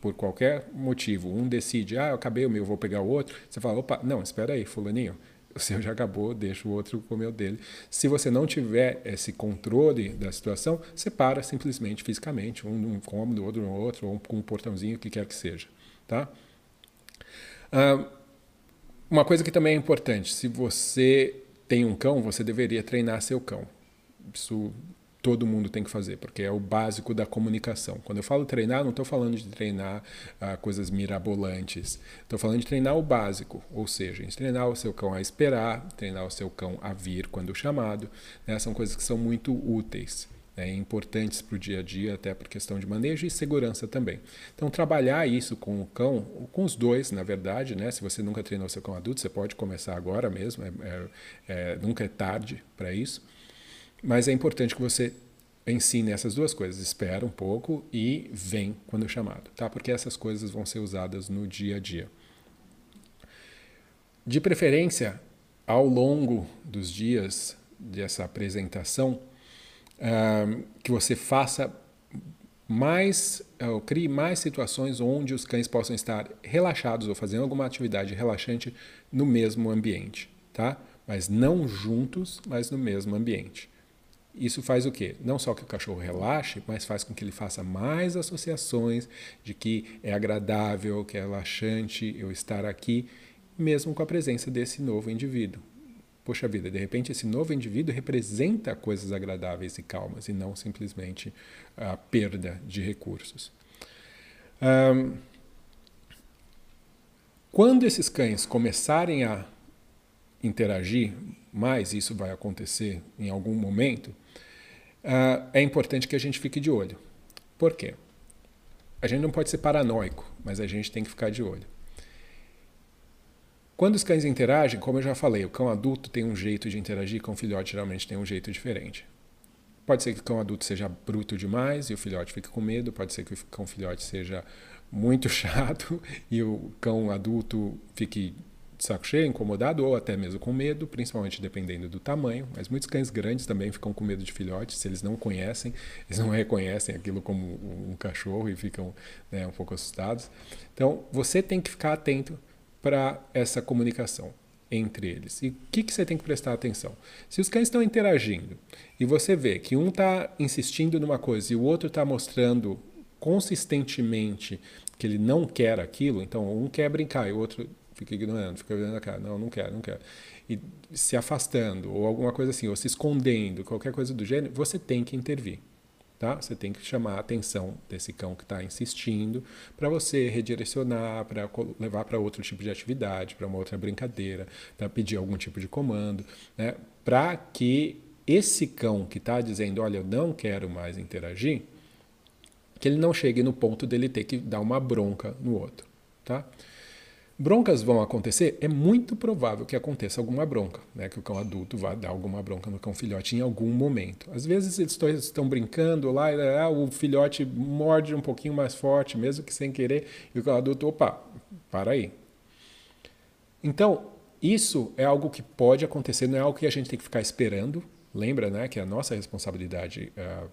por qualquer motivo um decide, ah, eu acabei o meu, vou pegar o outro, você fala, opa, não, espera aí, fulaninho, o seu já acabou, deixa o outro comer o dele. Se você não tiver esse controle da situação, separa simplesmente fisicamente, um num cômodo, outro no outro, ou com um portãozinho, o que quer que seja. Tá? Ah, uma coisa que também é importante, se você tem um cão, você deveria treinar seu cão. Isso todo mundo tem que fazer, porque é o básico da comunicação. Quando eu falo treinar, não estou falando de treinar ah, coisas mirabolantes. Estou falando de treinar o básico, ou seja, treinar o seu cão a esperar, treinar o seu cão a vir quando chamado. Né? São coisas que são muito úteis. Né, importantes para o dia a dia, até por questão de manejo e segurança também. Então, trabalhar isso com o cão, com os dois, na verdade, né? Se você nunca treinou seu cão adulto, você pode começar agora mesmo, é, é, é, nunca é tarde para isso. Mas é importante que você ensine essas duas coisas, espera um pouco e vem quando chamado, tá? Porque essas coisas vão ser usadas no dia a dia. De preferência, ao longo dos dias dessa apresentação, que você faça mais, uh, crie mais situações onde os cães possam estar relaxados ou fazendo alguma atividade relaxante no mesmo ambiente, tá? Mas não juntos, mas no mesmo ambiente. Isso faz o quê? Não só que o cachorro relaxe, mas faz com que ele faça mais associações de que é agradável, que é relaxante eu estar aqui, mesmo com a presença desse novo indivíduo. Poxa vida, de repente esse novo indivíduo representa coisas agradáveis e calmas e não simplesmente a perda de recursos. Um, quando esses cães começarem a interagir mais, isso vai acontecer em algum momento, uh, é importante que a gente fique de olho. Por quê? A gente não pode ser paranoico, mas a gente tem que ficar de olho. Quando os cães interagem, como eu já falei, o cão adulto tem um jeito de interagir, com o filhote geralmente tem um jeito diferente. Pode ser que o cão adulto seja bruto demais e o filhote fique com medo, pode ser que o cão filhote seja muito chato e o cão adulto fique de saco cheio, incomodado ou até mesmo com medo, principalmente dependendo do tamanho. Mas muitos cães grandes também ficam com medo de filhotes, se eles não conhecem, eles não reconhecem aquilo como um cachorro e ficam né, um pouco assustados. Então, você tem que ficar atento para essa comunicação entre eles. E o que, que você tem que prestar atenção? Se os cães estão interagindo e você vê que um está insistindo numa coisa e o outro está mostrando consistentemente que ele não quer aquilo, então um quer brincar e o outro fica ignorando, fica olhando a cara, não, não quero, não quero. E se afastando, ou alguma coisa assim, ou se escondendo, qualquer coisa do gênero, você tem que intervir. Tá? Você tem que chamar a atenção desse cão que está insistindo para você redirecionar, para levar para outro tipo de atividade, para uma outra brincadeira, para pedir algum tipo de comando, né? para que esse cão que está dizendo, olha, eu não quero mais interagir, que ele não chegue no ponto dele ter que dar uma bronca no outro. Tá? Broncas vão acontecer? É muito provável que aconteça alguma bronca, né? que o cão adulto vá dar alguma bronca no cão filhote em algum momento. Às vezes eles estão brincando lá, e ah, o filhote morde um pouquinho mais forte, mesmo que sem querer, e o cão adulto, opa, para aí. Então, isso é algo que pode acontecer, não é algo que a gente tem que ficar esperando. Lembra né, que é a nossa responsabilidade uh,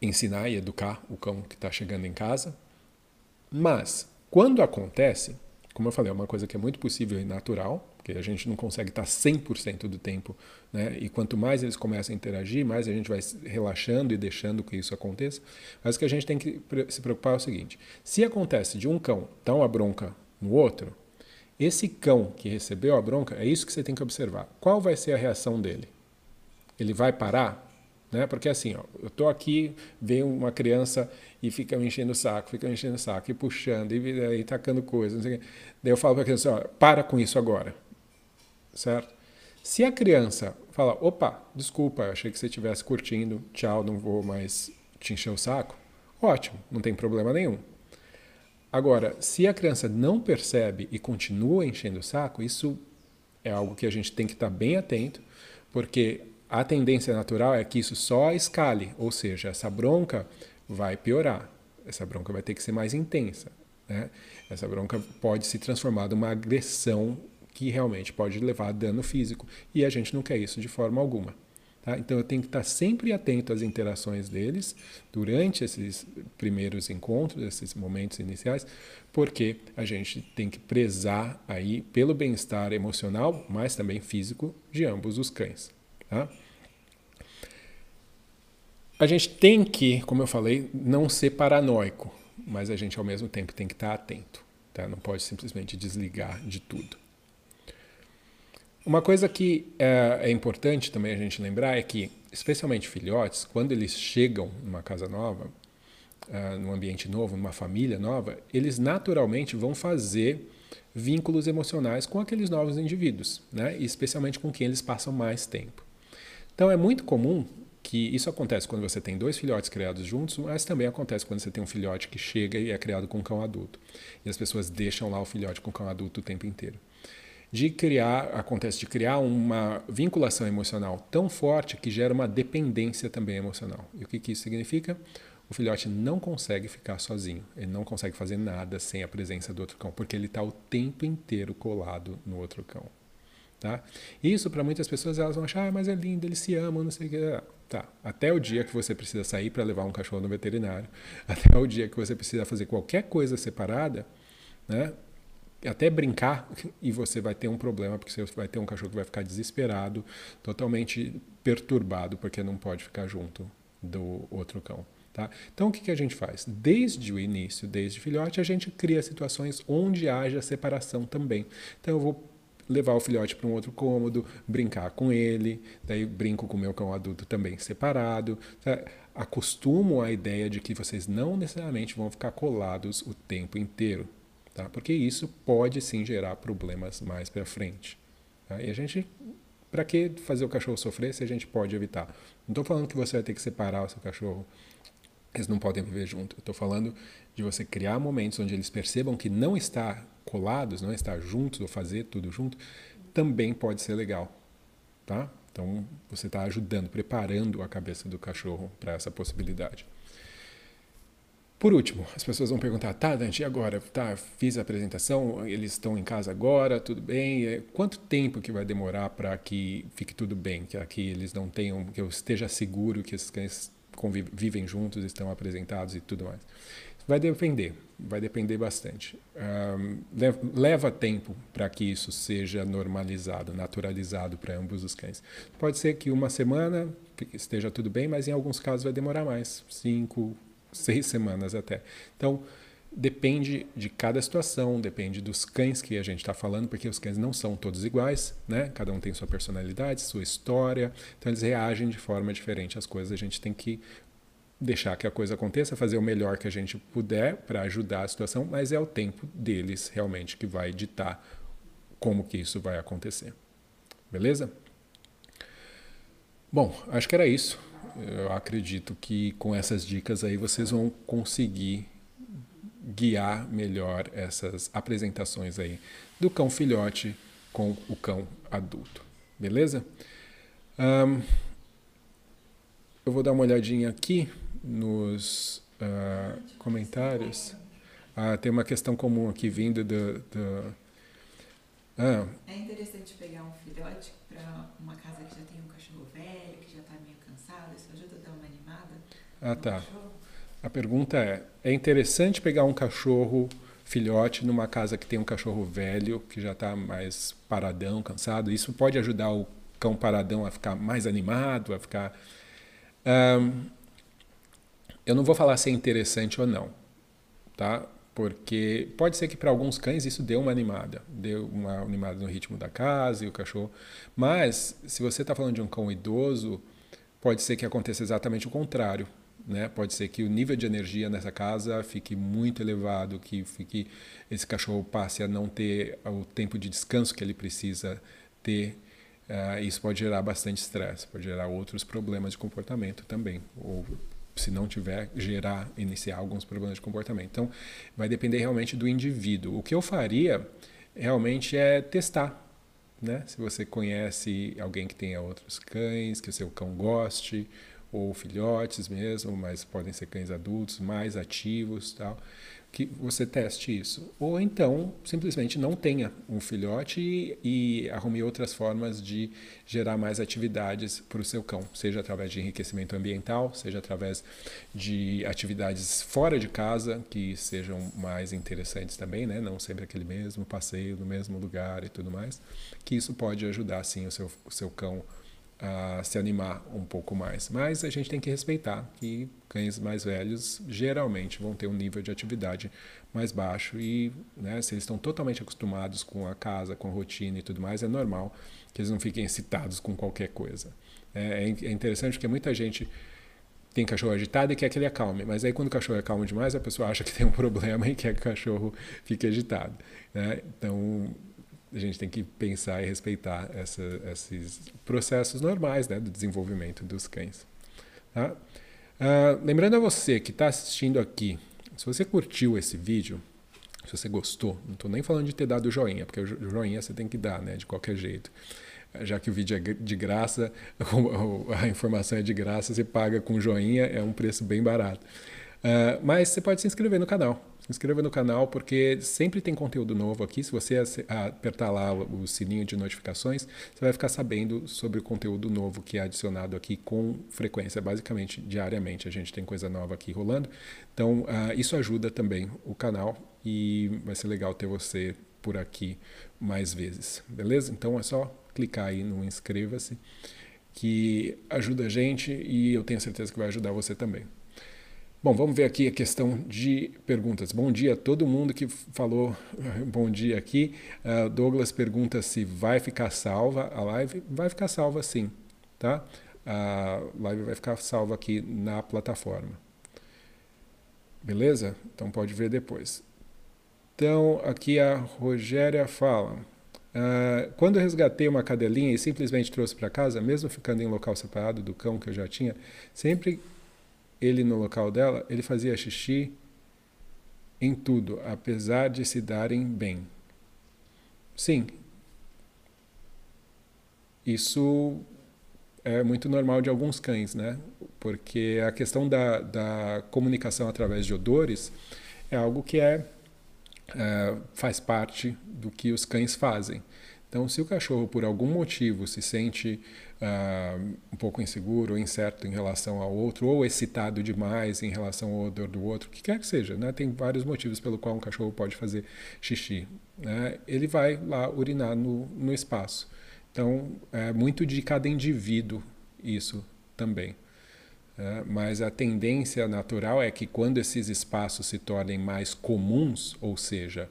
ensinar e educar o cão que está chegando em casa. Mas, quando acontece, como eu falei, é uma coisa que é muito possível e natural, porque a gente não consegue estar 100% do tempo, né? E quanto mais eles começam a interagir, mais a gente vai relaxando e deixando que isso aconteça. Mas o que a gente tem que se preocupar é o seguinte: se acontece de um cão dar uma bronca no outro, esse cão que recebeu a bronca, é isso que você tem que observar. Qual vai ser a reação dele? Ele vai parar? Né? Porque assim, ó, eu estou aqui, vem uma criança e fica me enchendo o saco, fica me enchendo o saco, e puxando, e, e tacando coisas. Daí eu falo para a criança, ó, para com isso agora. Certo? Se a criança fala, opa, desculpa, achei que você estivesse curtindo, tchau, não vou mais te encher o saco, ótimo, não tem problema nenhum. Agora, se a criança não percebe e continua enchendo o saco, isso é algo que a gente tem que estar bem atento, porque a tendência natural é que isso só escale, ou seja, essa bronca vai piorar, essa bronca vai ter que ser mais intensa. Né? Essa bronca pode se transformar numa agressão que realmente pode levar a dano físico e a gente não quer isso de forma alguma. Tá? Então eu tenho que estar sempre atento às interações deles durante esses primeiros encontros, esses momentos iniciais, porque a gente tem que prezar aí pelo bem-estar emocional, mas também físico de ambos os cães. Tá? A gente tem que, como eu falei, não ser paranoico, mas a gente ao mesmo tempo tem que estar atento. Tá? Não pode simplesmente desligar de tudo. Uma coisa que é, é, importante também a gente lembrar é que, especialmente filhotes, quando eles chegam numa casa nova, uh, num ambiente novo, numa família nova, eles naturalmente vão fazer vínculos emocionais com aqueles novos indivíduos, né? Especialmente com quem eles passam mais tempo. Então é muito comum que isso acontece quando você tem dois filhotes criados juntos, mas também acontece quando você tem um filhote que chega e é criado com um cão adulto. E as pessoas deixam lá o filhote com o cão adulto o tempo inteiro de criar, acontece de criar uma vinculação emocional tão forte que gera uma dependência também emocional. E o que, que isso significa? O filhote não consegue ficar sozinho, ele não consegue fazer nada sem a presença do outro cão, porque ele está o tempo inteiro colado no outro cão. Tá? Isso para muitas pessoas elas vão achar, ah, mas é lindo, eles se amam, não sei o que. Tá. Até o dia que você precisa sair para levar um cachorro no veterinário, até o dia que você precisa fazer qualquer coisa separada, né? até brincar e você vai ter um problema porque você vai ter um cachorro que vai ficar desesperado, totalmente perturbado porque não pode ficar junto do outro cão. Tá? Então o que, que a gente faz? Desde o início, desde filhote, a gente cria situações onde haja separação também. Então eu vou levar o filhote para um outro cômodo, brincar com ele, daí brinco com o meu cão adulto também separado. Tá? Acostumo a ideia de que vocês não necessariamente vão ficar colados o tempo inteiro tá? Porque isso pode sim gerar problemas mais para frente. Tá? E a gente, para que fazer o cachorro sofrer se a gente pode evitar? Não estou falando que você vai ter que separar o seu cachorro, eles não podem viver junto. Estou falando de você criar momentos onde eles percebam que não estar colados, não estar juntos ou fazer tudo junto, também pode ser legal, tá? Então você está ajudando, preparando a cabeça do cachorro para essa possibilidade. Por último, as pessoas vão perguntar: tá, Dante, e agora? Tá, fiz a apresentação, eles estão em casa agora, tudo bem? É, quanto tempo que vai demorar para que fique tudo bem? Que aqui eles não tenham, que eu esteja seguro que esses cães convivem juntos, estão apresentados e tudo mais. Vai depender, vai depender bastante. Um, leva tempo para que isso seja normalizado, naturalizado para ambos os cães. Pode ser que uma semana esteja tudo bem, mas em alguns casos vai demorar mais cinco, seis semanas até. Então, depende de cada situação, depende dos cães que a gente está falando, porque os cães não são todos iguais, né? Cada um tem sua personalidade, sua história, então eles reagem de forma diferente às coisas. A gente tem que deixar que a coisa aconteça, fazer o melhor que a gente puder para ajudar a situação, mas é o tempo deles realmente que vai ditar como que isso vai acontecer. Beleza? Bom, acho que era isso eu acredito que com essas dicas aí vocês vão conseguir guiar melhor essas apresentações aí do cão filhote com o cão adulto, beleza? Um, eu vou dar uma olhadinha aqui nos uh, comentários. Ah, tem uma questão comum aqui vindo do. do ah. É interessante pegar um filhote para uma casa que já tem um cachorro velho, que já está meio cansado, isso ajuda a dar uma animada? Ah, tá. Cachorro? A pergunta é: é interessante pegar um cachorro filhote numa casa que tem um cachorro velho, que já está mais paradão, cansado? Isso pode ajudar o cão paradão a ficar mais animado, a ficar. Um, eu não vou falar se é interessante ou não, tá? porque pode ser que para alguns cães isso dê uma animada, dê uma animada no ritmo da casa e o cachorro. Mas se você está falando de um cão idoso, pode ser que aconteça exatamente o contrário. Né? Pode ser que o nível de energia nessa casa fique muito elevado, que fique, esse cachorro passe a não ter o tempo de descanso que ele precisa ter. Uh, isso pode gerar bastante estresse, pode gerar outros problemas de comportamento também, ou se não tiver, gerar, iniciar alguns problemas de comportamento. Então, vai depender realmente do indivíduo. O que eu faria realmente é testar. Né? Se você conhece alguém que tenha outros cães, que o seu cão goste, ou filhotes mesmo, mas podem ser cães adultos, mais ativos, tal que você teste isso. Ou então, simplesmente não tenha um filhote e, e arrume outras formas de gerar mais atividades para o seu cão, seja através de enriquecimento ambiental, seja através de atividades fora de casa que sejam mais interessantes também, né? não sempre aquele mesmo passeio no mesmo lugar e tudo mais, que isso pode ajudar sim o seu, o seu cão a se animar um pouco mais. Mas a gente tem que respeitar que cães mais velhos geralmente vão ter um nível de atividade mais baixo e né, se eles estão totalmente acostumados com a casa, com a rotina e tudo mais, é normal que eles não fiquem excitados com qualquer coisa. É, é, é interessante porque muita gente tem cachorro agitado e quer que ele acalme, mas aí quando o cachorro calmo demais, a pessoa acha que tem um problema e quer que o cachorro fique agitado. Né? Então, a gente tem que pensar e respeitar essa, esses processos normais né, do desenvolvimento dos cães. Tá? Uh, lembrando a você que está assistindo aqui, se você curtiu esse vídeo, se você gostou, não estou nem falando de ter dado joinha, porque o joinha você tem que dar, né, de qualquer jeito. Já que o vídeo é de graça, a informação é de graça, você paga com joinha, é um preço bem barato. Uh, mas você pode se inscrever no canal. Inscreva no canal porque sempre tem conteúdo novo aqui. Se você apertar lá o sininho de notificações, você vai ficar sabendo sobre o conteúdo novo que é adicionado aqui com frequência, basicamente diariamente. A gente tem coisa nova aqui rolando. Então, uh, isso ajuda também o canal e vai ser legal ter você por aqui mais vezes, beleza? Então é só clicar aí no inscreva-se que ajuda a gente e eu tenho certeza que vai ajudar você também. Bom, vamos ver aqui a questão de perguntas. Bom dia a todo mundo que falou bom dia aqui. Uh, Douglas pergunta se vai ficar salva a live. Vai ficar salva sim, tá? A live vai ficar salva aqui na plataforma. Beleza? Então pode ver depois. Então aqui a Rogéria fala. Uh, quando eu resgatei uma cadelinha e simplesmente trouxe para casa, mesmo ficando em local separado do cão que eu já tinha, sempre ele no local dela, ele fazia xixi em tudo, apesar de se darem bem. Sim. Isso é muito normal de alguns cães, né? Porque a questão da, da comunicação através de odores é algo que é, é, faz parte do que os cães fazem. Então, se o cachorro, por algum motivo, se sente uh, um pouco inseguro incerto em relação ao outro, ou excitado demais em relação ao odor do outro, o que quer que seja, né? tem vários motivos pelo qual um cachorro pode fazer xixi. Né? Ele vai lá urinar no, no espaço. Então, é muito de cada indivíduo isso também. É, mas a tendência natural é que quando esses espaços se tornem mais comuns, ou seja,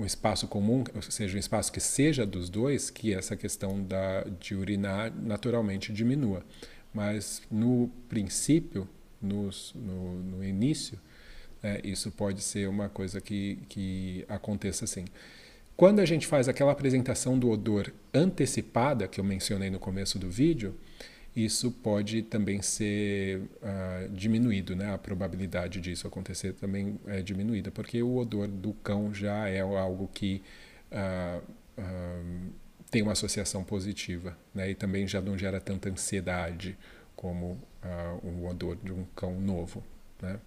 um espaço comum, ou seja, um espaço que seja dos dois, que essa questão da, de urinar naturalmente diminua. Mas no princípio, no, no, no início, é, isso pode ser uma coisa que, que aconteça assim. Quando a gente faz aquela apresentação do odor antecipada, que eu mencionei no começo do vídeo, isso pode também ser uh, diminuído, né? A probabilidade disso acontecer também é diminuída, porque o odor do cão já é algo que uh, uh, tem uma associação positiva, né? E também já não gera tanta ansiedade como o odor de um cão novo, né?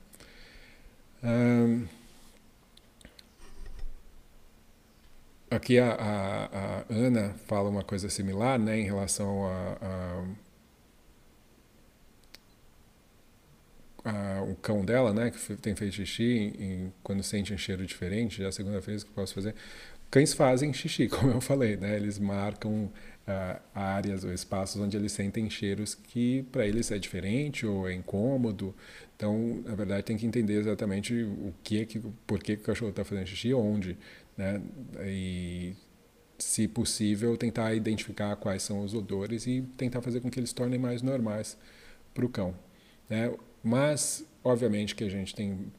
aqui a, a, a, Ana fala uma coisa similar, né, em relação a, a a, o cão dela, né, que tem feito xixi, em, quando sente um cheiro diferente, já é a segunda vez que posso fazer. Cães fazem xixi, como eu falei, né? Eles marcam uh, áreas ou espaços onde eles sentem cheiros que para eles é diferente ou é incômodo. Então, na verdade, tem que entender exatamente o que, que por que, que o cachorro está fazendo xixi, onde, né? E se possível, tentar identificar quais são os odores e tentar fazer com que eles tornem mais normais para o cão. Né? Mas, obviamente, que a gente tem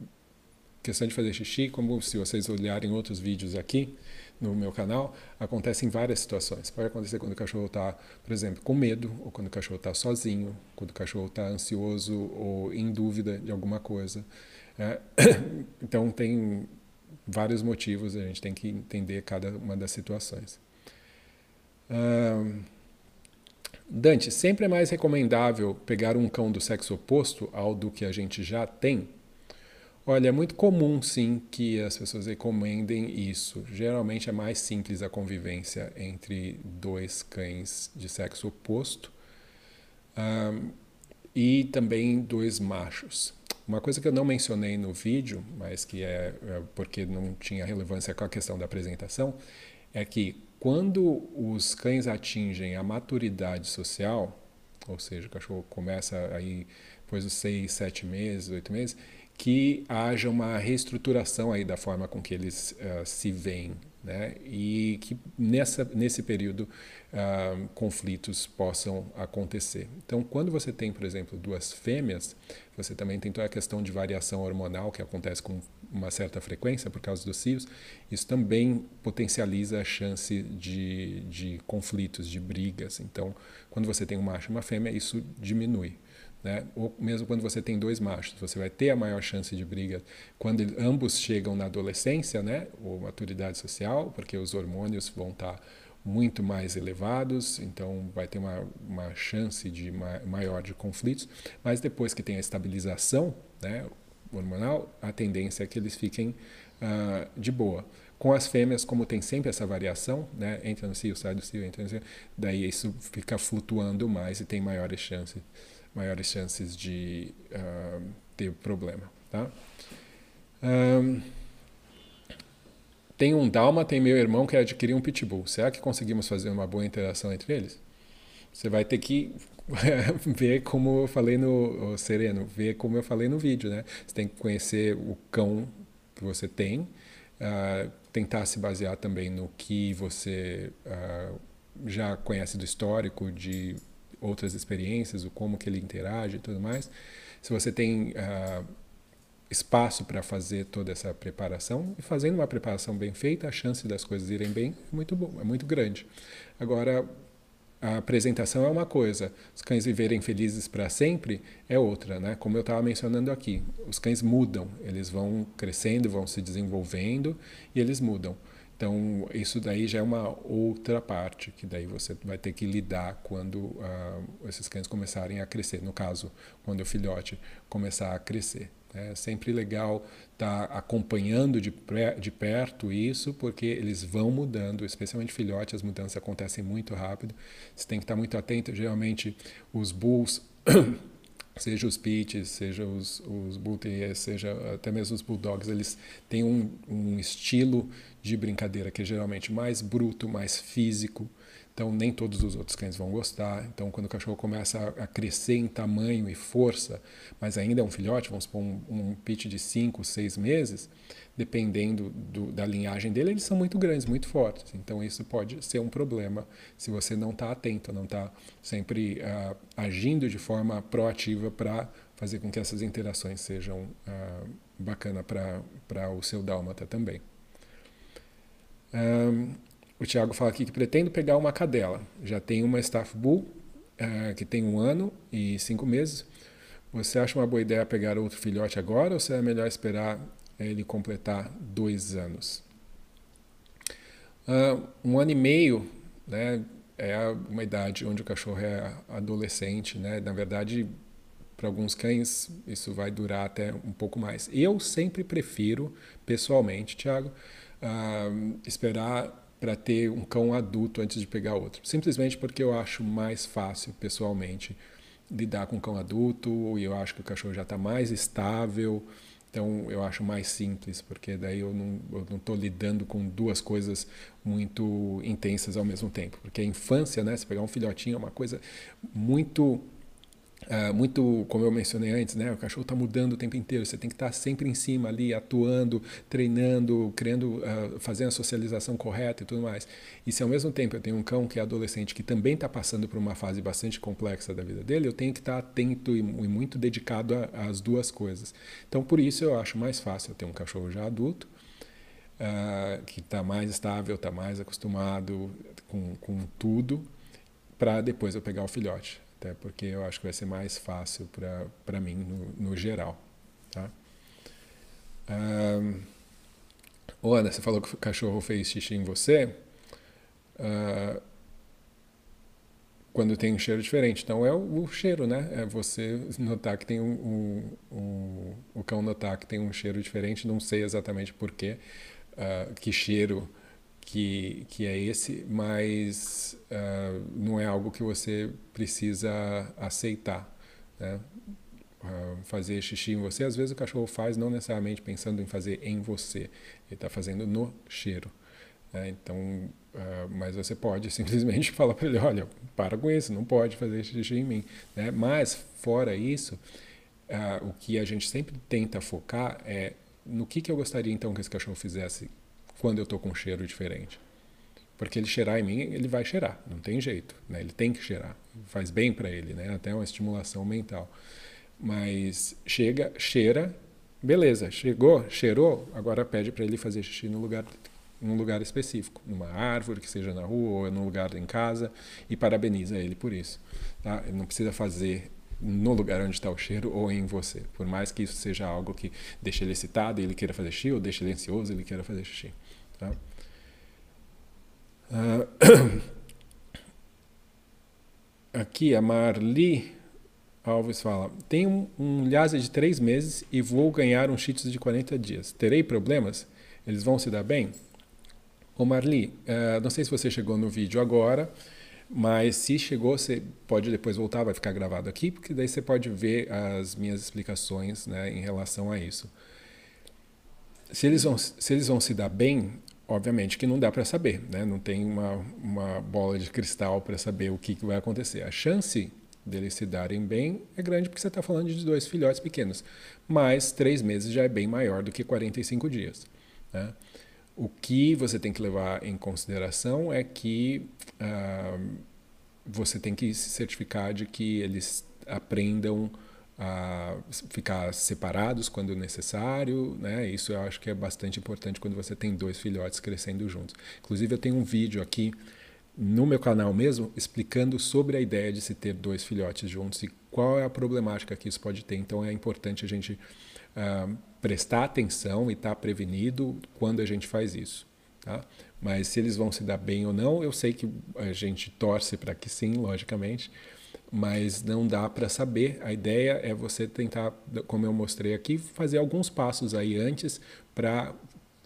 questão de fazer xixi, como se vocês olharem outros vídeos aqui no meu canal, acontece em várias situações. Pode acontecer quando o cachorro está, por exemplo, com medo, ou quando o cachorro está sozinho, quando o cachorro está ansioso ou em dúvida de alguma coisa. É, então, tem vários motivos, a gente tem que entender cada uma das situações. Dante, sempre é mais recomendável pegar um cão do sexo oposto ao do que a gente já tem? Olha, é muito comum sim que as pessoas recomendem isso. Geralmente é mais simples a convivência entre dois cães de sexo oposto um, e também dois machos. Uma coisa que eu não mencionei no vídeo, mas que é, é porque não tinha relevância com a questão da apresentação, é que quando os cães atingem a maturidade social, ou seja, o cachorro começa aí depois dos seis, sete meses, oito meses, que haja uma reestruturação aí da forma com que eles uh, se veem, né? E que nessa, nesse período uh, conflitos possam acontecer. Então, quando você tem, por exemplo, duas fêmeas, você também tem toda a questão de variação hormonal que acontece com uma certa frequência por causa dos cios. Isso também potencializa a chance de, de conflitos, de brigas. Então, quando você tem um macho e uma fêmea, isso diminui. Né? Ou mesmo quando você tem dois machos, você vai ter a maior chance de briga quando ambos chegam na adolescência, né? ou maturidade social, porque os hormônios vão estar muito mais elevados, então vai ter uma, uma chance de maior de conflitos. Mas depois que tem a estabilização né, hormonal, a tendência é que eles fiquem uh, de boa. Com as fêmeas, como tem sempre essa variação, né, entra no cio, sai do cio, entra no cio, daí isso fica flutuando mais e tem maiores chances maiores chances de uh, ter problema. Tá? Um, tem um Dalma, tem meu irmão que adquiriu um Pitbull. Será que conseguimos fazer uma boa interação entre eles? Você vai ter que ver como eu falei no Sereno, ver como eu falei no vídeo, né? Você tem que conhecer o cão que você tem, uh, tentar se basear também no que você uh, já conhece do histórico de outras experiências, o como que ele interage e tudo mais. Se você tem uh, espaço para fazer toda essa preparação e fazendo uma preparação bem feita, a chance das coisas irem bem é muito bom, é muito grande. Agora a apresentação é uma coisa, os cães viverem felizes para sempre é outra, né? Como eu estava mencionando aqui, os cães mudam, eles vão crescendo, vão se desenvolvendo e eles mudam. Então, isso daí já é uma outra parte que daí você vai ter que lidar quando uh, esses cães começarem a crescer. No caso, quando o filhote começar a crescer. É sempre legal estar tá acompanhando de, de perto isso, porque eles vão mudando, especialmente filhotes, as mudanças acontecem muito rápido. Você tem que estar muito atento. Geralmente, os bulls seja os pits, seja os, os bull terriers, seja até mesmo os bulldogs, eles têm um, um estilo de brincadeira que é geralmente mais bruto, mais físico. Então, nem todos os outros cães vão gostar. Então, quando o cachorro começa a, crescer em tamanho e força, mas ainda é um filhote, vamos supor um, um pit de 5, 6 meses, dependendo do, da linhagem dele, eles são muito grandes, muito fortes. Então, isso pode ser um problema se você não está atento, não está sempre uh, agindo de forma proativa para fazer com que essas interações sejam uh, bacana para o seu dálmata também. Um, o Tiago fala aqui que pretendo pegar uma cadela. Já tem uma Staff Bull uh, que tem um ano e cinco meses. Você acha uma boa ideia pegar outro filhote agora ou será melhor esperar ele completar dois anos. Uh, um ano e meio né, é uma idade onde o cachorro é adolescente. Né? Na verdade, para alguns cães, isso vai durar até um pouco mais. Eu sempre prefiro, pessoalmente, Tiago, uh, esperar para ter um cão adulto antes de pegar outro. Simplesmente porque eu acho mais fácil, pessoalmente, lidar com um cão adulto e eu acho que o cachorro já está mais estável. Então eu acho mais simples, porque daí eu não estou lidando com duas coisas muito intensas ao mesmo tempo. Porque a infância, né, se pegar um filhotinho, é uma coisa muito Uh, muito, como eu mencionei antes, né, o cachorro está mudando o tempo inteiro. Você tem que estar tá sempre em cima ali, atuando, treinando, criando, uh, fazendo a socialização correta e tudo mais. E se ao mesmo tempo eu tenho um cão que é adolescente que também está passando por uma fase bastante complexa da vida dele, eu tenho que estar tá atento e, e muito dedicado às duas coisas. Então, por isso eu acho mais fácil eu ter um cachorro já adulto, uh, que está mais estável, está mais acostumado com, com tudo, para depois eu pegar o filhote até porque eu acho que vai ser mais fácil para mim no, no, geral. Tá? Um, Ana, você falou que o cachorro fez xixi em você. Uh, quando tem um cheiro diferente. Então é o, o cheiro, né? É você notar que tem um, um, um, o cão notar que tem um cheiro diferente. Não sei exatamente porquê, uh, que cheiro que, que é esse, mas uh, não é algo que você precisa aceitar. Né? Uh, fazer xixi em você, às vezes o cachorro faz não necessariamente pensando em fazer em você, ele está fazendo no cheiro. Né? Então, uh, mas você pode simplesmente falar para ele, olha, para com isso, não pode fazer xixi em mim. Né? Mas fora isso, o que a gente sempre tenta focar é no que, que eu gostaria então que esse cachorro fizesse quando eu estou com um cheiro diferente. Porque ele cheirar em mim, ele vai cheirar, não tem jeito, né? Ele tem que cheirar, faz bem para ele, né? Até uma estimulação mental. Mas chega, cheira, beleza, chegou, cheirou, agora pede para ele fazer xixi no lugar num lugar específico, numa árvore, que seja na rua ou num lugar em casa, e parabeniza ele por isso. Tá? Ele não precisa fazer no lugar onde está o cheiro ou em você. Por mais que isso seja algo que deixe ele excitado ele queira fazer xixi, ou deixe ele ansioso ele queira fazer xixi. Tá? Uh, aqui a Marli Alves fala: Tenho um, Lhasa de três meses e vou ganhar um Shih de 40 dias. Terei problemas? Eles vão se dar bem? Ô Marli, uh, não sei se você chegou no vídeo agora, mas se chegou, você pode depois voltar, vai ficar gravado aqui, porque daí você pode ver as minhas explicações né, em relação a isso. Se eles, vão, se eles vão se dar bem, obviamente que não dá para saber, né? não tem uma, uma bola de cristal para saber o que, que vai acontecer. A chance deles se darem bem é grande porque você está falando de dois filhotes pequenos, mas três meses já é bem maior do que 45 dias. Né? O que você tem que levar em consideração é que uh, você tem que se certificar de que eles aprendam a ficar separados quando necessário, né? Isso eu acho que é bastante importante quando você tem dois filhotes crescendo juntos. Inclusive eu tenho um vídeo aqui no meu canal mesmo explicando sobre a ideia de se ter dois filhotes juntos e qual é a problemática que isso pode ter. Então é importante a gente uh, prestar atenção e estar tá prevenido quando a gente faz isso. Tá? Mas se eles vão se dar bem ou não, eu sei que a gente torce para que sim, logicamente, mas não dá para saber. A ideia é você tentar, como eu mostrei aqui, fazer alguns passos aí antes para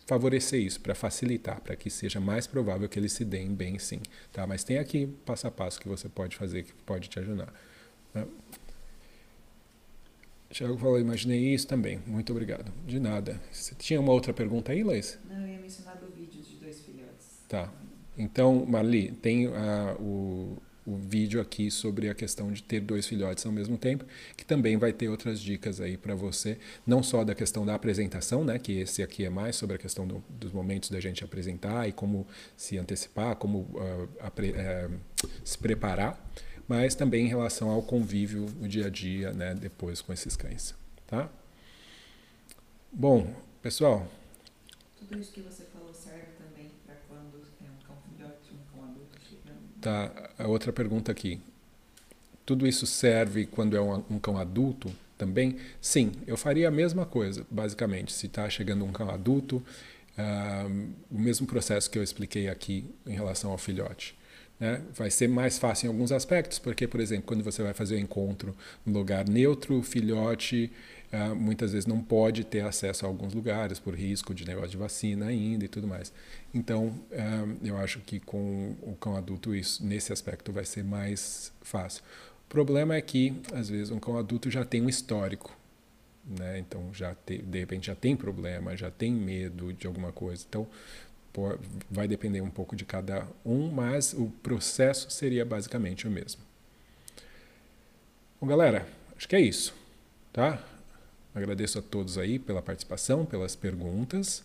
favorecer isso, para facilitar, para que seja mais provável que eles se deem bem sim. Tá? Mas tem aqui passo a passo que você pode fazer que pode te ajudar. Tiago falou, imaginei isso também. Muito obrigado. De nada. Você tinha uma outra pergunta aí, Laís? Não, eu ia mencionar do vídeo de dois filhotes. Tá. Então, Marli, tem uh, o, o vídeo aqui sobre a questão de ter dois filhotes ao mesmo tempo, que também vai ter outras dicas aí para você, não só da questão da apresentação, né, que esse aqui é mais sobre a questão do, dos momentos da gente apresentar e como se antecipar, como uh, apre, uh, se preparar, mas também em relação ao convívio no dia a dia, né, depois com esses cães, tá? Bom, pessoal. Tudo isso que você falou serve também para quando é um cão filhote, um cão adulto chegando. Tá. A outra pergunta aqui. Tudo isso serve quando é um, um cão adulto também? Sim, eu faria a mesma coisa, basicamente. Se está chegando um cão adulto, uh, o mesmo processo que eu expliquei aqui em relação ao filhote. Né? Vai ser mais fácil em alguns aspectos, porque, por exemplo, quando você vai fazer o encontro no lugar neutro, o filhote uh, muitas vezes não pode ter acesso a alguns lugares por risco de negócio de vacina ainda e tudo mais. Então, uh, eu acho que com o cão adulto isso nesse aspecto vai ser mais fácil. O problema é que às vezes um cão adulto já tem um histórico, né? Então já te, de repente já tem problema, já tem medo de alguma coisa. Então vai depender um pouco de cada um, mas o processo seria basicamente o mesmo. Bom, galera, acho que é isso, tá? Agradeço a todos aí pela participação, pelas perguntas.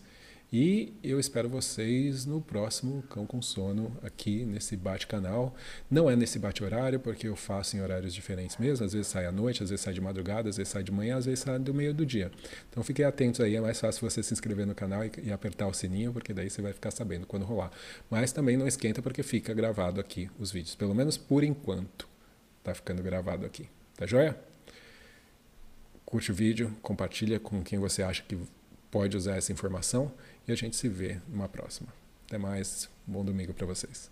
E eu espero vocês no próximo Cão com Sono aqui nesse bate-canal. Não é nesse bate-horário, porque eu faço em horários diferentes mesmo. Às vezes sai à noite, às vezes sai de madrugada, às vezes sai de manhã, às vezes sai do meio do dia. Então fiquem atentos aí, é mais fácil você se inscrever no canal e, e apertar o sininho, porque daí você vai ficar sabendo quando rolar. Mas também não esquenta, porque fica gravado aqui os vídeos. Pelo menos por enquanto, tá ficando gravado aqui. Tá joia? Curte o vídeo, compartilha com quem você acha que pode usar essa informação e a gente se vê numa próxima. Até mais, bom domingo para vocês.